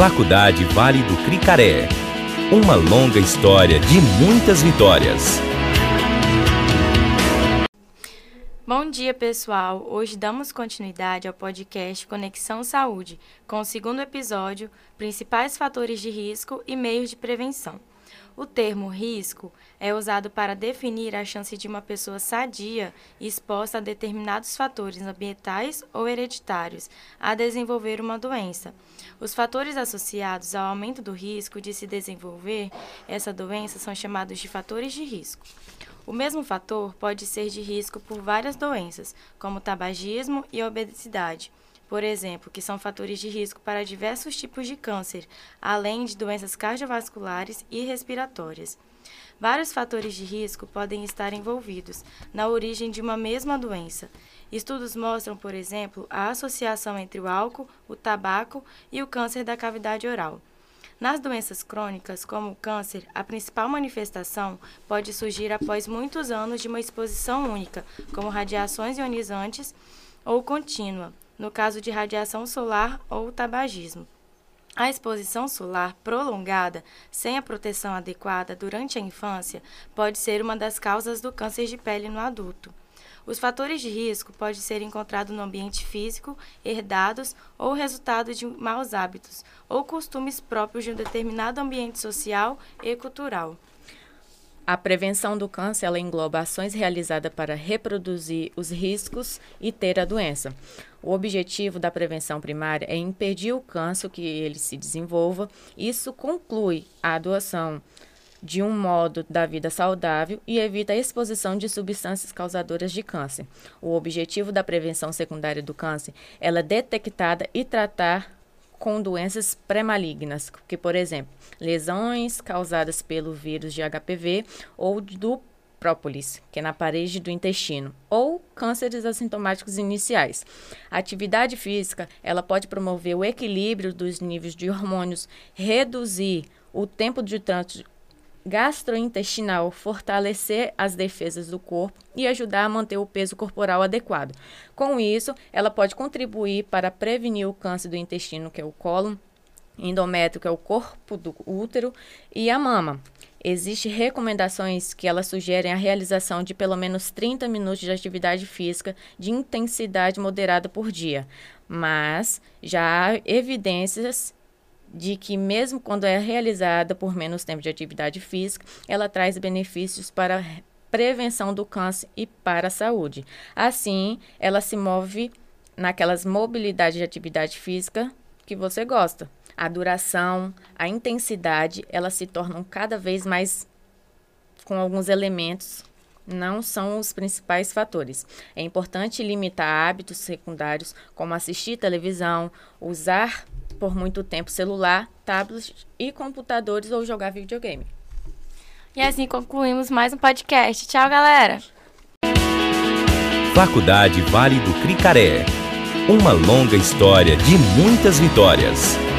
Faculdade Vale do Cricaré. Uma longa história de muitas vitórias. Bom dia, pessoal! Hoje damos continuidade ao podcast Conexão Saúde, com o segundo episódio Principais fatores de risco e meios de prevenção. O termo risco é usado para definir a chance de uma pessoa sadia exposta a determinados fatores ambientais ou hereditários a desenvolver uma doença. Os fatores associados ao aumento do risco de se desenvolver essa doença são chamados de fatores de risco. O mesmo fator pode ser de risco por várias doenças, como tabagismo e obesidade por exemplo, que são fatores de risco para diversos tipos de câncer, além de doenças cardiovasculares e respiratórias. Vários fatores de risco podem estar envolvidos na origem de uma mesma doença. Estudos mostram, por exemplo, a associação entre o álcool, o tabaco e o câncer da cavidade oral. Nas doenças crônicas, como o câncer, a principal manifestação pode surgir após muitos anos de uma exposição única, como radiações ionizantes ou contínua, no caso de radiação solar ou tabagismo. A exposição solar prolongada, sem a proteção adequada durante a infância, pode ser uma das causas do câncer de pele no adulto. Os fatores de risco podem ser encontrados no ambiente físico, herdados ou resultado de maus hábitos ou costumes próprios de um determinado ambiente social e cultural. A prevenção do câncer ela engloba ações realizadas para reproduzir os riscos e ter a doença. O objetivo da prevenção primária é impedir o câncer que ele se desenvolva. Isso conclui a doação de um modo da vida saudável e evita a exposição de substâncias causadoras de câncer. O objetivo da prevenção secundária do câncer é detectada e tratar com doenças pré-malignas, que, por exemplo, lesões causadas pelo vírus de HPV ou do própolis, que é na parede do intestino, ou cânceres assintomáticos iniciais. A atividade física, ela pode promover o equilíbrio dos níveis de hormônios, reduzir o tempo de trânsito gastrointestinal, fortalecer as defesas do corpo e ajudar a manter o peso corporal adequado. Com isso, ela pode contribuir para prevenir o câncer do intestino, que é o cólon, endométrio, que é o corpo do útero, e a mama. Existem recomendações que elas sugerem a realização de pelo menos 30 minutos de atividade física de intensidade moderada por dia, mas já há evidências de que, mesmo quando é realizada por menos tempo de atividade física, ela traz benefícios para a prevenção do câncer e para a saúde. Assim, ela se move naquelas mobilidades de atividade física que você gosta. A duração, a intensidade, elas se tornam cada vez mais com alguns elementos não são os principais fatores. É importante limitar hábitos secundários, como assistir televisão, usar por muito tempo celular, tablets e computadores ou jogar videogame. E assim concluímos mais um podcast. Tchau, galera! Faculdade Vale do Cricaré. Uma longa história de muitas vitórias.